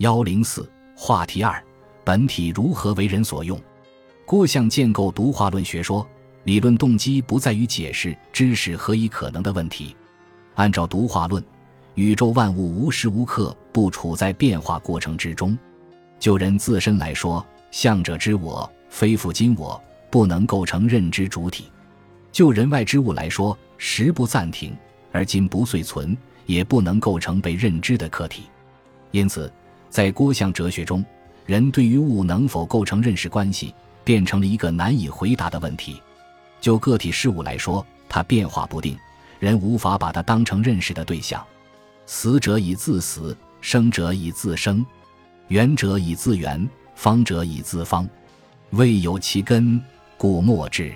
幺零四话题二：本体如何为人所用？郭象建构独化论学说，理论动机不在于解释知识何以可能的问题。按照独化论，宇宙万物无时无刻不处在变化过程之中。就人自身来说，象者之我非复今我，不能构成认知主体；就人外之物来说，时不暂停，而今不遂存，也不能构成被认知的客体。因此。在郭象哲学中，人对于物能否构成认识关系，变成了一个难以回答的问题。就个体事物来说，它变化不定，人无法把它当成认识的对象。死者以自死，生者以自生，圆者以自圆，方者以自方。未有其根，故莫知。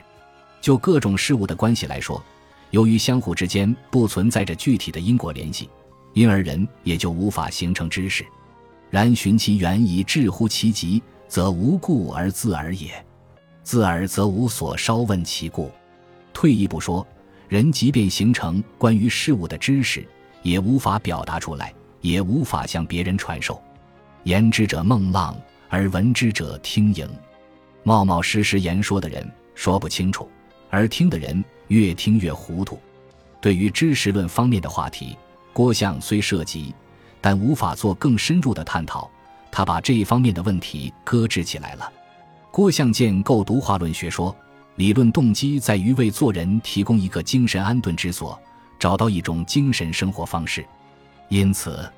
就各种事物的关系来说，由于相互之间不存在着具体的因果联系，因而人也就无法形成知识。然寻其源以至乎其极，则无故而自尔也；自尔则无所稍问其故。退一步说，人即便形成关于事物的知识，也无法表达出来，也无法向别人传授。言之者孟浪，而闻之者听盈。冒冒失失言说的人说不清楚，而听的人越听越糊涂。对于知识论方面的话题，郭象虽涉及。但无法做更深入的探讨，他把这一方面的问题搁置起来了。郭象建构独化论学说，理论动机在于为做人提供一个精神安顿之所，找到一种精神生活方式。因此，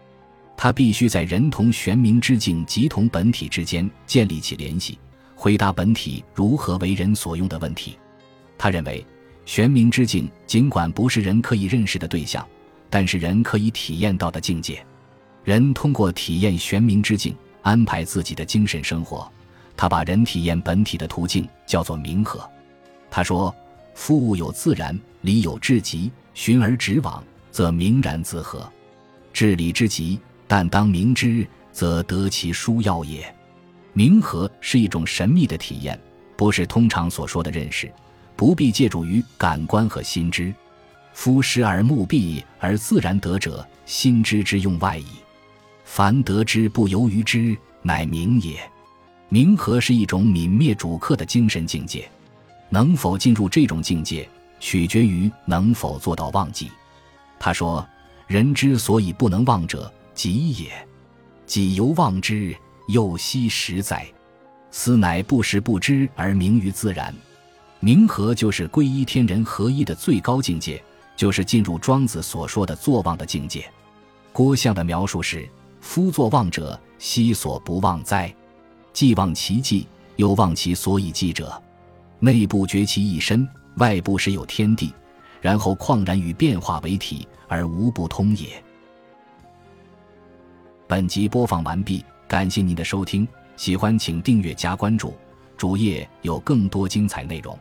他必须在人同玄冥之境及同本体之间建立起联系，回答本体如何为人所用的问题。他认为，玄冥之境尽管不是人可以认识的对象，但是人可以体验到的境界。人通过体验玄冥之境，安排自己的精神生活。他把人体验本体的途径叫做冥合。他说：“夫物有自然，理有至极，循而直往，则冥然自合。至理之极，但当明之，则得其殊要也。冥合是一种神秘的体验，不是通常所说的认识，不必借助于感官和心知。夫视而目闭而自然得者，心知之用外矣。”凡得之不由于之，乃明也。明和是一种泯灭主客的精神境界，能否进入这种境界，取决于能否做到忘记。他说：“人之所以不能忘者，己也。己犹忘之，又惜实在。斯乃不识不知而明于自然。明和就是归依天人合一的最高境界，就是进入庄子所说的作忘的境界。”郭象的描述是。夫作忘者，悉所不忘哉？既忘其迹，又忘其所以迹者。内部觉其一身，外部实有天地，然后旷然与变化为体，而无不通也。本集播放完毕，感谢您的收听，喜欢请订阅加关注，主页有更多精彩内容。